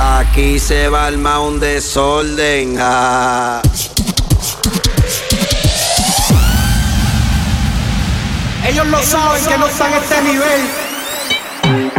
Aquí se va a armar un desorden. Ellos lo saben que no están a este, este nivel.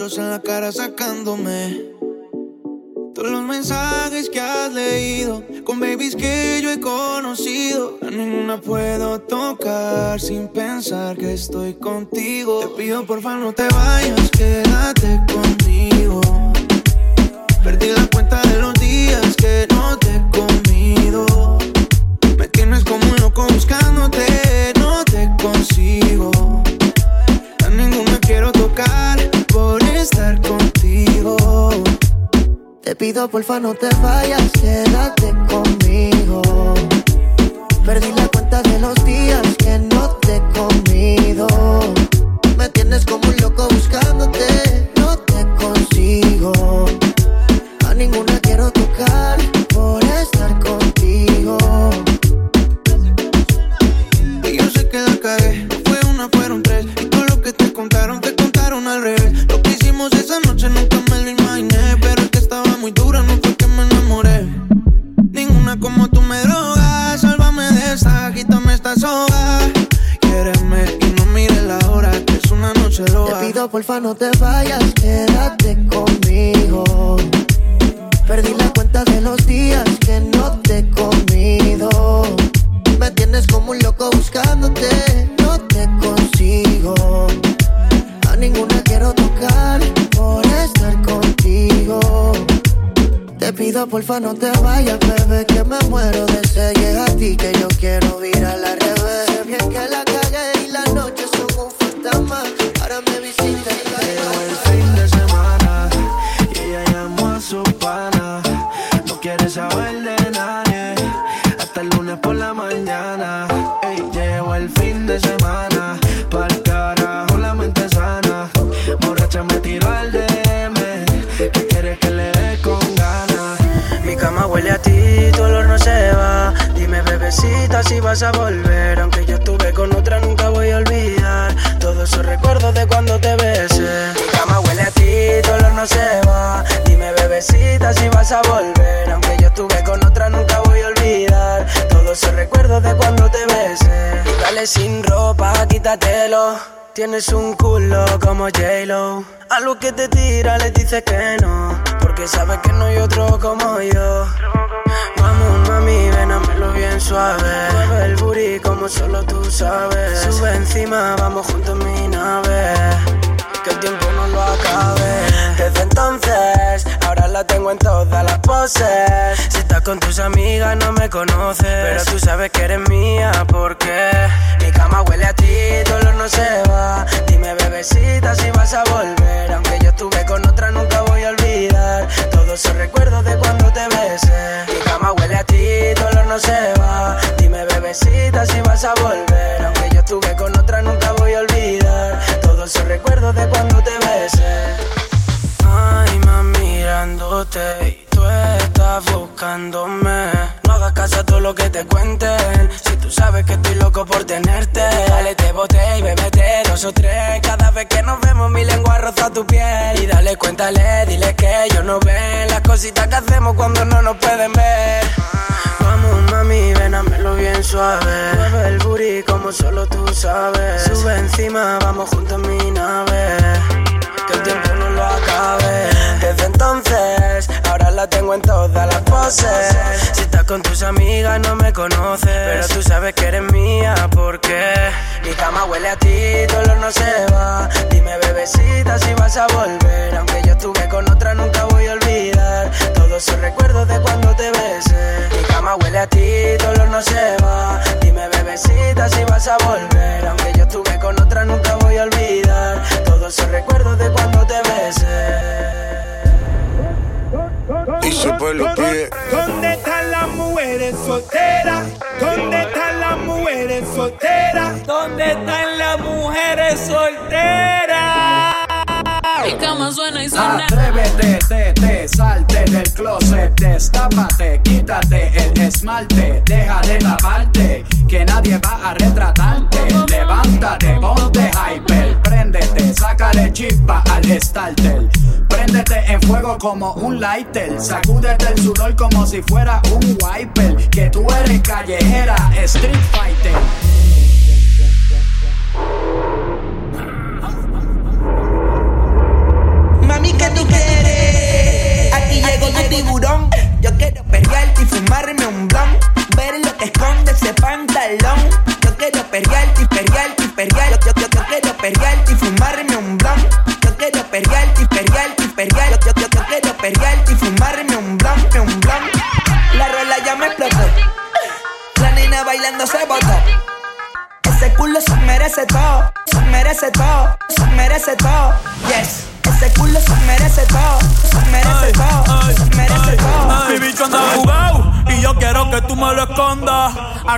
sospechosa en la cara sacándome. Todos los mensajes que has leído, con babies que yo he conocido. A ninguna puedo tocar sin pensar que estoy contigo. Te pido porfa no te vayas, quédate conmigo. Perdí la cuenta de los días que no te he comido. Me tienes como un loco buscándote, no te consigo. estar contigo. Te pido porfa no te vayas, quédate conmigo. Perdí la cuenta de los días que no te he comido. Me tienes como un loco buscando pido porfa no te a volver. Aunque yo estuve con otra, nunca voy a olvidar. Todos esos recuerdos de cuando te besé. Dale sin ropa, quítatelo. Tienes un culo como J-Lo. A lo que te tira le dices que no. Porque sabes que no hay otro como yo. Vamos, mami, ven hámelo bien suave. Mueve el booty como solo tú sabes. Sube encima, vamos juntos en mi nave. Que el tiempo no lo acabe. Desde entonces, ahora la tengo en todas las poses. Si estás con tus amigas, no me conoces. Pero tú sabes que eres mía, porque cama huele a ti, tu olor no se va. Dime, bebecita, si vas a volver. Aunque yo estuve con otra, nunca voy a olvidar. Todos esos recuerdos de cuando te besé. Mi cama huele a ti, tu olor no se va. Dime, bebecita, si vas a volver. Aunque yo estuve con otra, nunca voy a olvidar. Todos esos recuerdos de cuando te besé. Ay, mami, mirándote y tú estás buscándome. No hagas caso a todo lo que te cuenten. Si tú sabes que estoy loco por tenerte, dale, te boté y bebete dos o tres. Cada vez que nos vemos, mi lengua roza tu piel. Y dale, cuéntale, dile que ellos no ven las cositas que hacemos cuando no nos pueden ver. Vamos, mami, ven hámelo bien suave. Mueve el booty como solo tú sabes. Sube encima, vamos juntos en mi nave que el tiempo acabe. Desde entonces, ahora la tengo en todas las poses. Si estás con tus amigas, no me conoces. Pero tú sabes que eres mía, porque mi cama huele a ti, tu no se va. Dime, bebecita, si vas a volver. Aunque yo estuve con otra, nunca voy a olvidar. Todos esos recuerdos de cuando te besé. Mi cama huele a ti, tu no se va. Dime, bebecita, si vas a volver. Aunque yo estuve con otra, nunca voy a olvidar. Todos esos recuerdos de cuando te besé. Y se pues lo pide. ¿Dónde están las mujeres solteras? ¿Dónde están las mujeres solteras? ¿Dónde están las mujeres solteras? Mi cama suena y suena. Atrévete, te, te, salte del closet, destápate, quítate el esmalte, deja de taparte, que nadie va a retratarte. Levántate, ponte hyper, préndete, sácale chispa al starter. Préndete en fuego como un lighter, sacúdete el sudor como si fuera un wiper, que tú eres callejera, street fighter.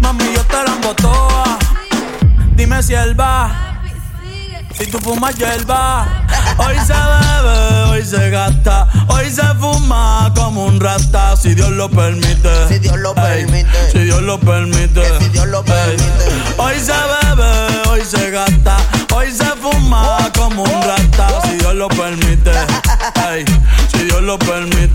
Mami, yo te la embotoa. Dime si él va. Si tú fumas hierba, hoy se bebe, hoy se gasta, hoy se fuma como un rata, si Dios lo permite. Si Dios lo Ey, permite. si Dios lo permite. Que si Dios lo Ey, permite. Hoy se bebe, hoy se gasta, hoy se fuma como un rata, si Dios lo permite. Ey, si Dios lo permite.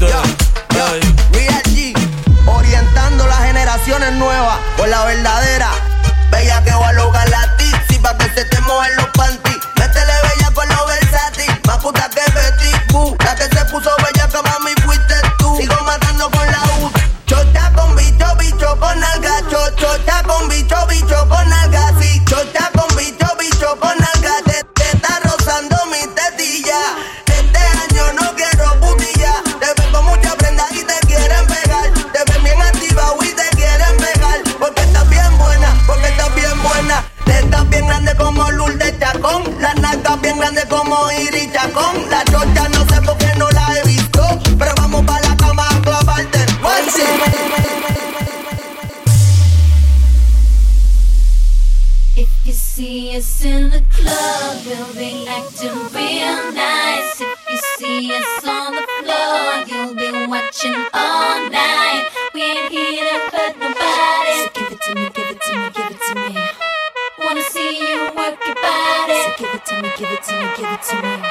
Give it to me, give it to me, give it to me.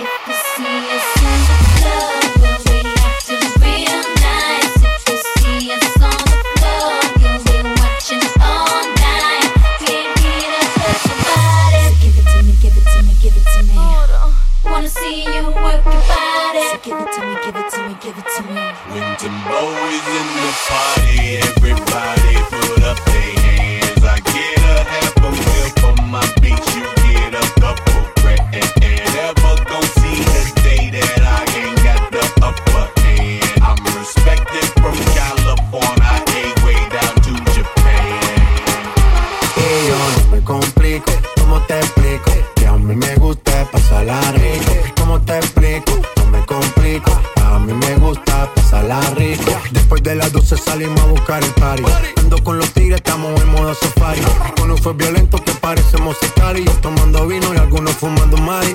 If you see us in the club, we'll be acting real nice. If you see us on the floor, you'll be watching all night. We ain't here to hurt nobody. So give it to me, give it to me, give it to me. Wanna see you work your body. So give it to me, give it to me, give it to me. When Timbo is in the party, everybody fue violento que parecemos sicarios. Tomando vino y algunos fumando mari.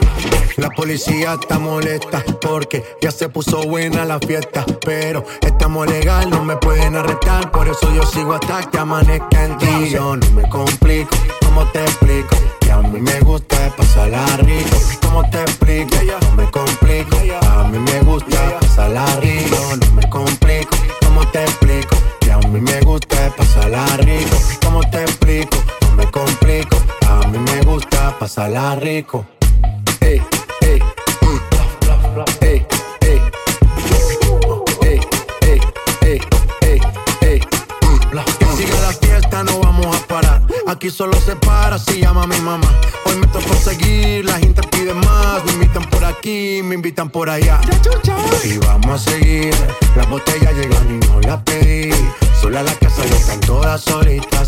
La policía está molesta porque ya se puso buena la fiesta. Pero estamos legal, no me pueden arrestar. Por eso yo sigo hasta que amanezca en ti. Yo no me complico, ¿cómo te explico? Que a mí me gusta pasarla rico. ¿Cómo te explico? No me complico, a mí me gusta pasarla rico. No me complico, ¿cómo te explico? Pasarla rico. Ey, ey, ey, ey. Siga la fiesta, no vamos a parar. Aquí solo se para si llama mi mamá. Hoy me tocó seguir, la gente pide más. Me invitan por aquí, me invitan por allá. Y vamos a seguir. Las botellas llegan y no las pedí. Sola la casa ya están todas solitas.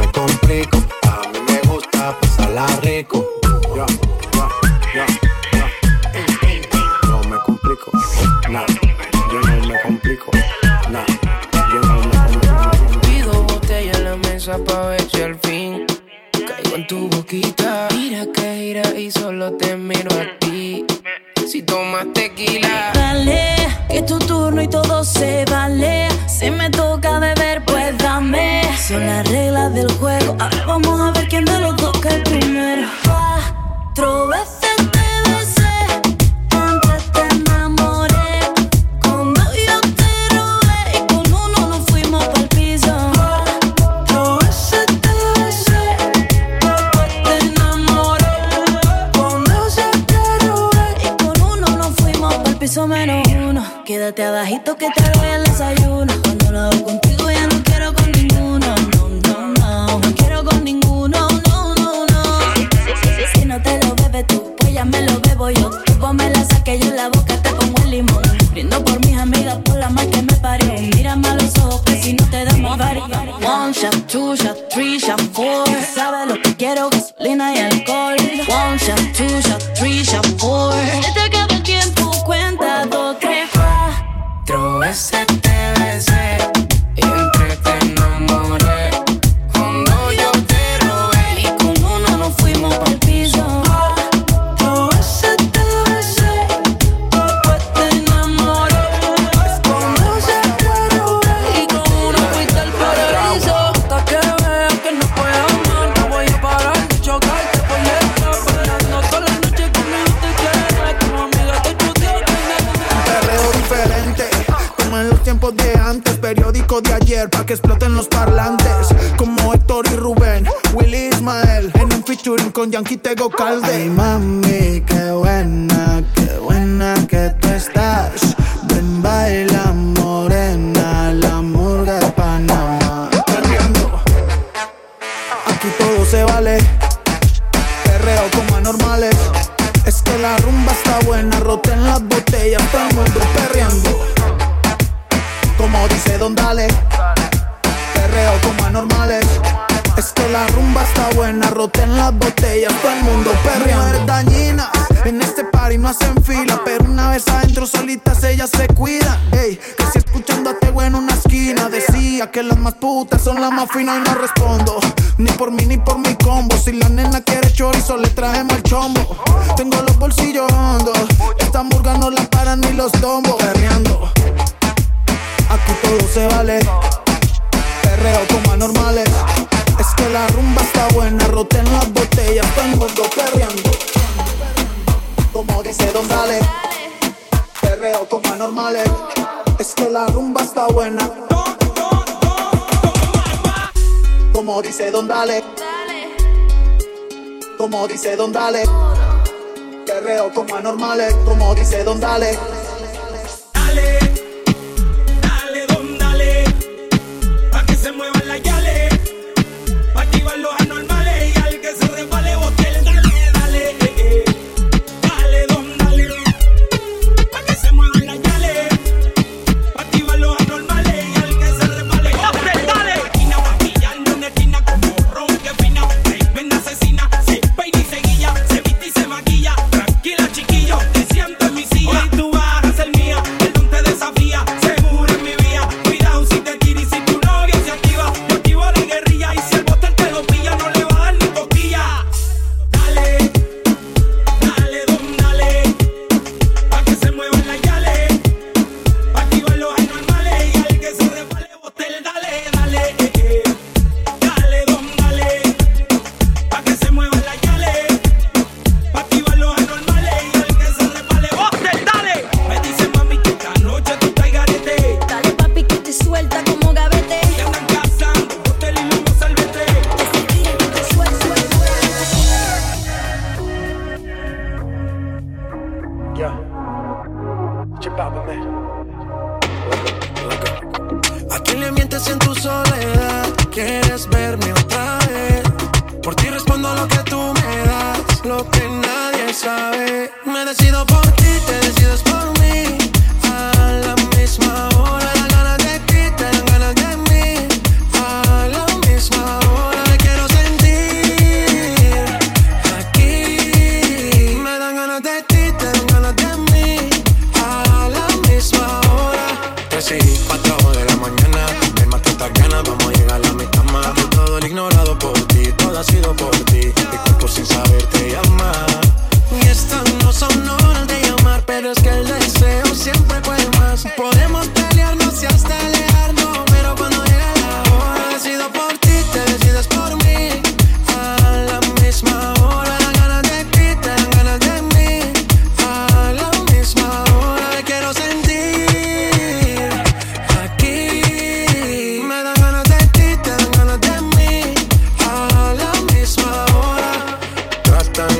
me complico. A mí me gusta pasarla rico. No me complico. Nah, yo no me complico. Nah, yo no me complico. Pido botella en la mesa pa' ver si al fin caigo en tu boquita. Mira que gira y solo te miro a ti. Si tomas tequila, dale es tu turno y todo se vale. Si me toca beber, pues dame. Son las reglas del juego. Ahora vamos a ver quién de los dos cae primero. Cuatro veces. Quédate abajito que te hago el desayuno. Cuando lo hago con Javier, pa' que exploten los parlantes. Como Héctor y Rubén, Willy Ismael, en un featuring con Yankee Tego Calde. Ay, mami, qué bueno se cuida. Ey, que si escuchando te este en una esquina decía que las más putas son las más finas y no respondo. Ni por mí ni por mi combo. Si la nena quiere chorizo, le traemos el chombo. normales. Es que la rumba está buena. Como dice Don Dale. Como dice Don Dale. Perreo como anormales. Como dice Don Dale.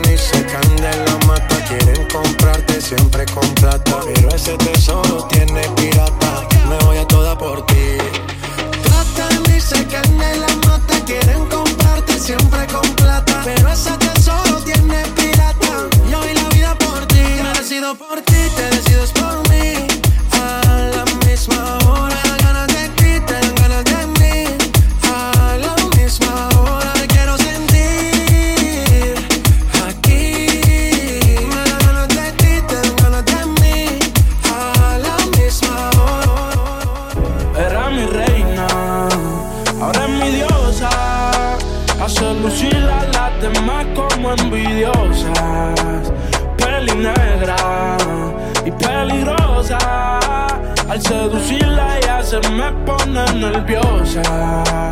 ni sacan de la mata. Quieren comprarte siempre con plata. Pero ese tesoro tiene pirata. Me voy a toda por ti. Tratan ni sacan de la mata. Quieren comprarte siempre con plata. Pero ese tesoro tiene pirata. Yo vi la vida por ti. Me decido por ti, te decides por mí. nerviosa.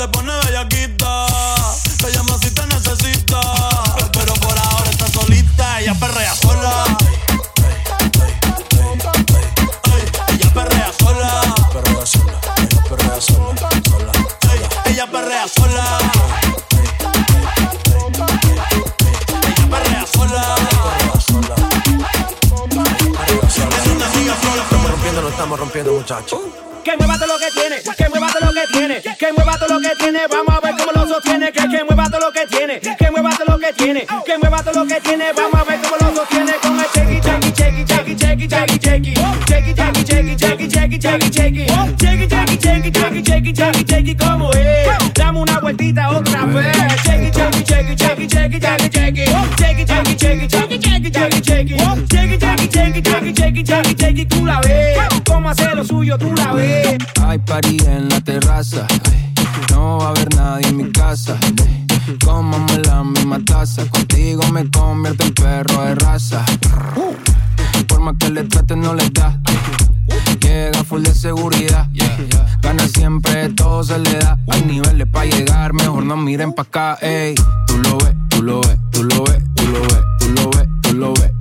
se pone bellaquita. Te llama si te necesita. Pero por ahora está solita, ella perrea sola. Ella perrea sola. Perrea sola, ella perrea sola. sola. Ella perrea sola. Ella perrea sola. Estamos rompiendo, no estamos rompiendo, muchachos. tiene, vamos a ver cómo lo sostiene. Que, que mueva todo lo que tiene, que mueva todo lo que tiene, que mueva todo lo que tiene. Vamos a ver cómo lo sostiene con el como es. Dame una vueltita otra vez. Tú la hacer lo suyo, tú la. Hay party en la terraza. No va a haber nadie en mi casa. Cómame la misma taza. Contigo me convierto en perro de raza. Por más que le traten, no les da. Llega full de seguridad. Gana siempre, todo se le da. Hay niveles para llegar, mejor no miren pa' acá, ey. Tú lo ves, tú lo ves, tú lo ves, tú lo ves, tú lo ves, tú lo ves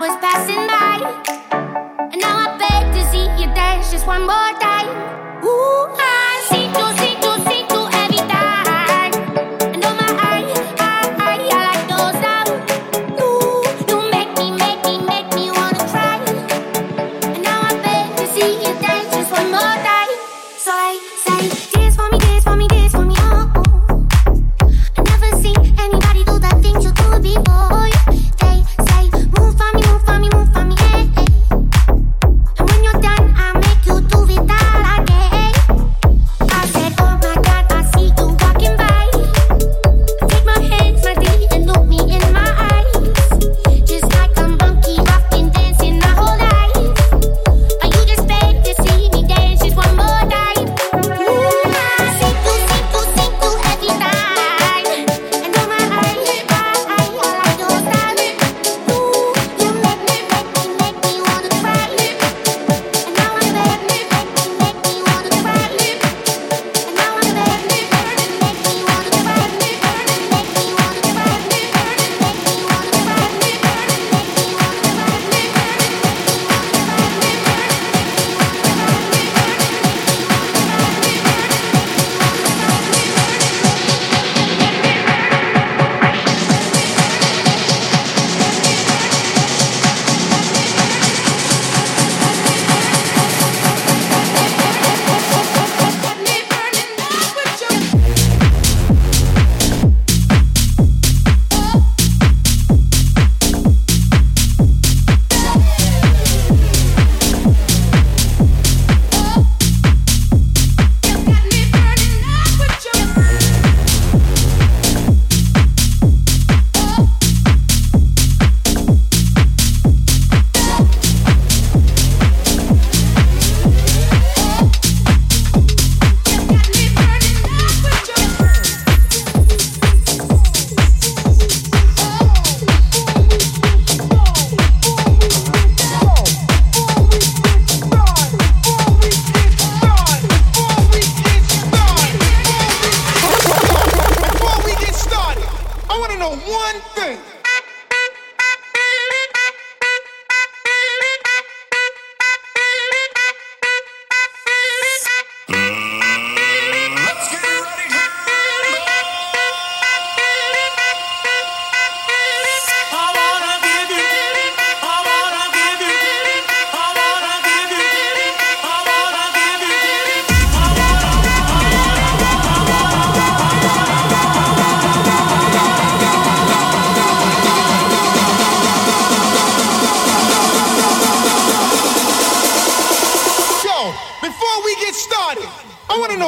was passing by. And now I beg to see you dance just one more time. Ooh, I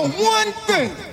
one thing.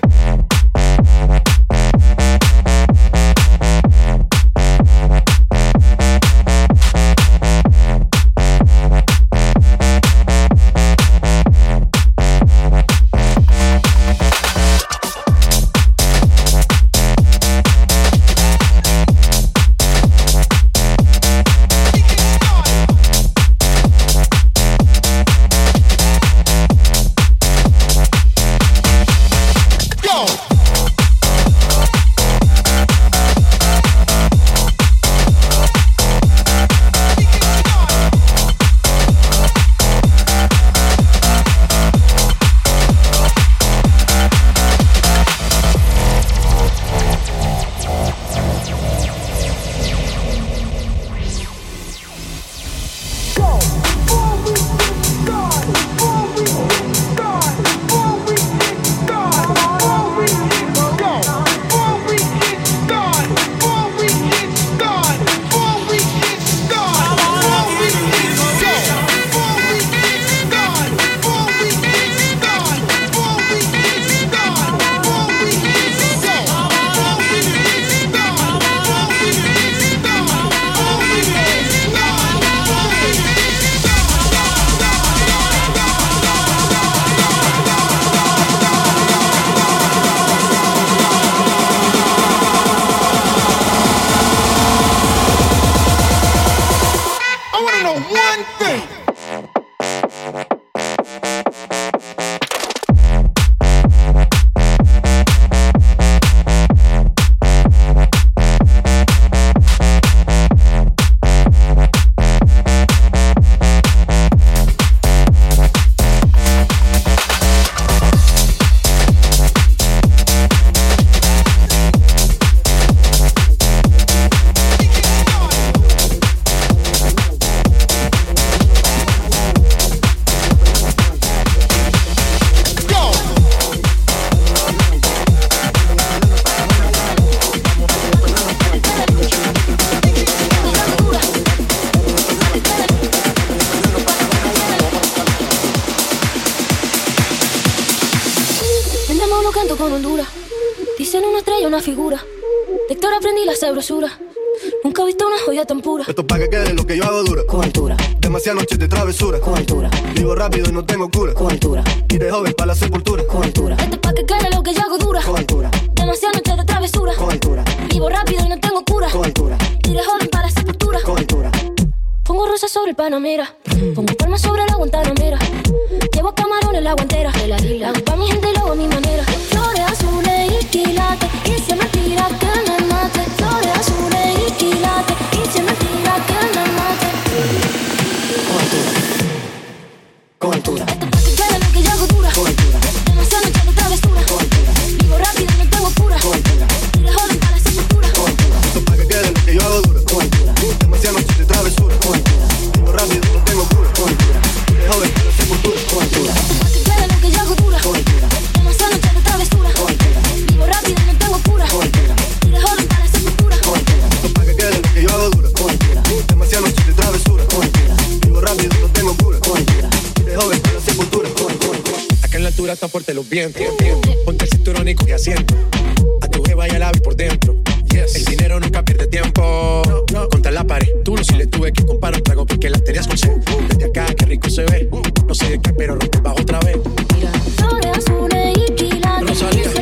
Con Honduras. Dicen una estrella, una figura. De Héctor aprendí la sabrosura. Nunca he visto una joya tan pura. Esto pa' que quede lo que yo hago dura. Con altura. Demasiadas noches de travesura. Con altura. Vivo rápido y no tengo cura. Con altura. Y de joven para la sepultura. Con altura. Esto es pa' que quede lo que yo hago dura. Con altura. Demasiadas noches de travesura. Con altura. Vivo rápido y no tengo cura. Con altura. Y de joven Sobre el Panamera. Pongo palmas sobre la Guantanamera. Llevo camarones la guantera. Hago pa' mi gente y lo hago a mi manera. Flores azules y quilates. Y si es mentira que me mate. Flores azules y quilates. Y si es mentira que me mate. Con altura. Esto es La altura está fuerte los vientos. Ponte el cinturón y coge asiento. A tu jeva y al ave por dentro. El dinero nunca pierde tiempo. Contra la pared. Tú no si le tuve que comprar un trago porque las tenías con sed. Desde acá, qué rico se ve. No sé de qué, pero rompe bajo otra vez. Flores azules y. Rosalía.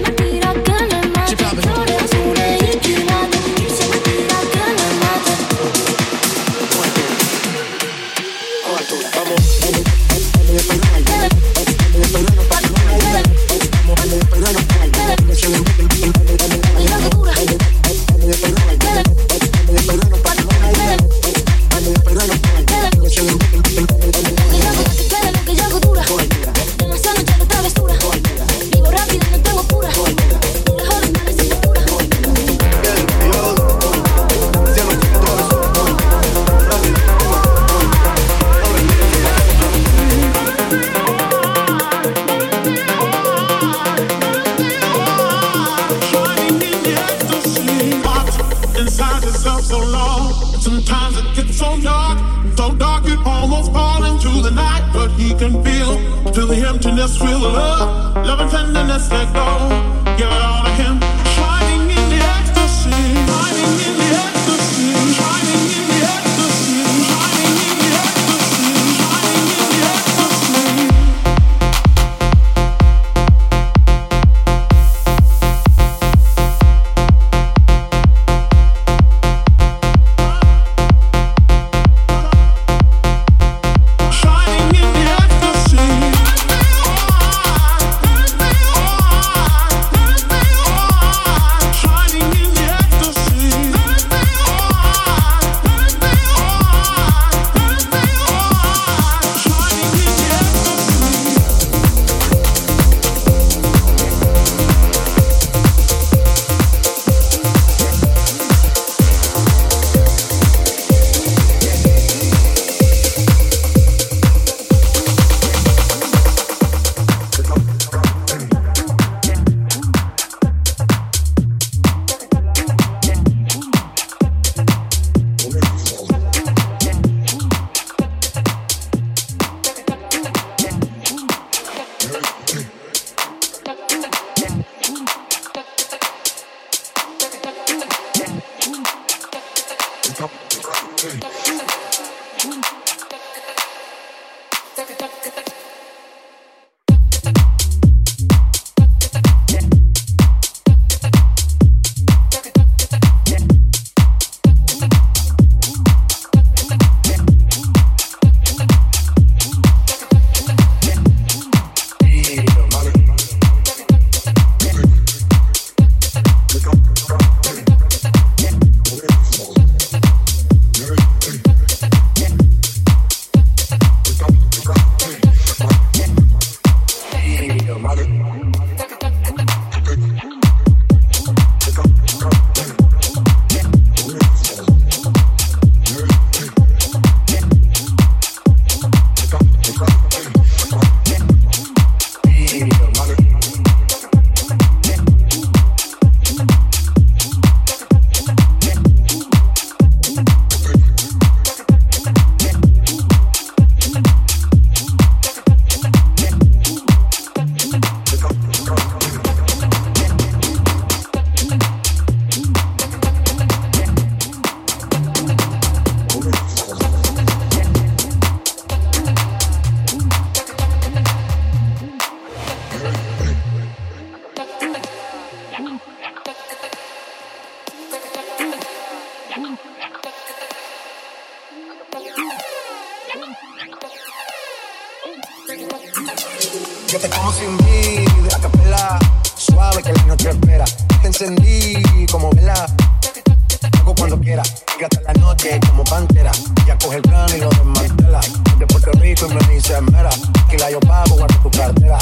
Yo te como sin vida, a capela, suave que la noche espera. Te encendí como vela, hago cuando quiera. Y hasta la noche como pantera. Ya coge el plano y lo desmantela. De Puerto Rico y me dice mera. Que la yo pago, guarda tu cartera.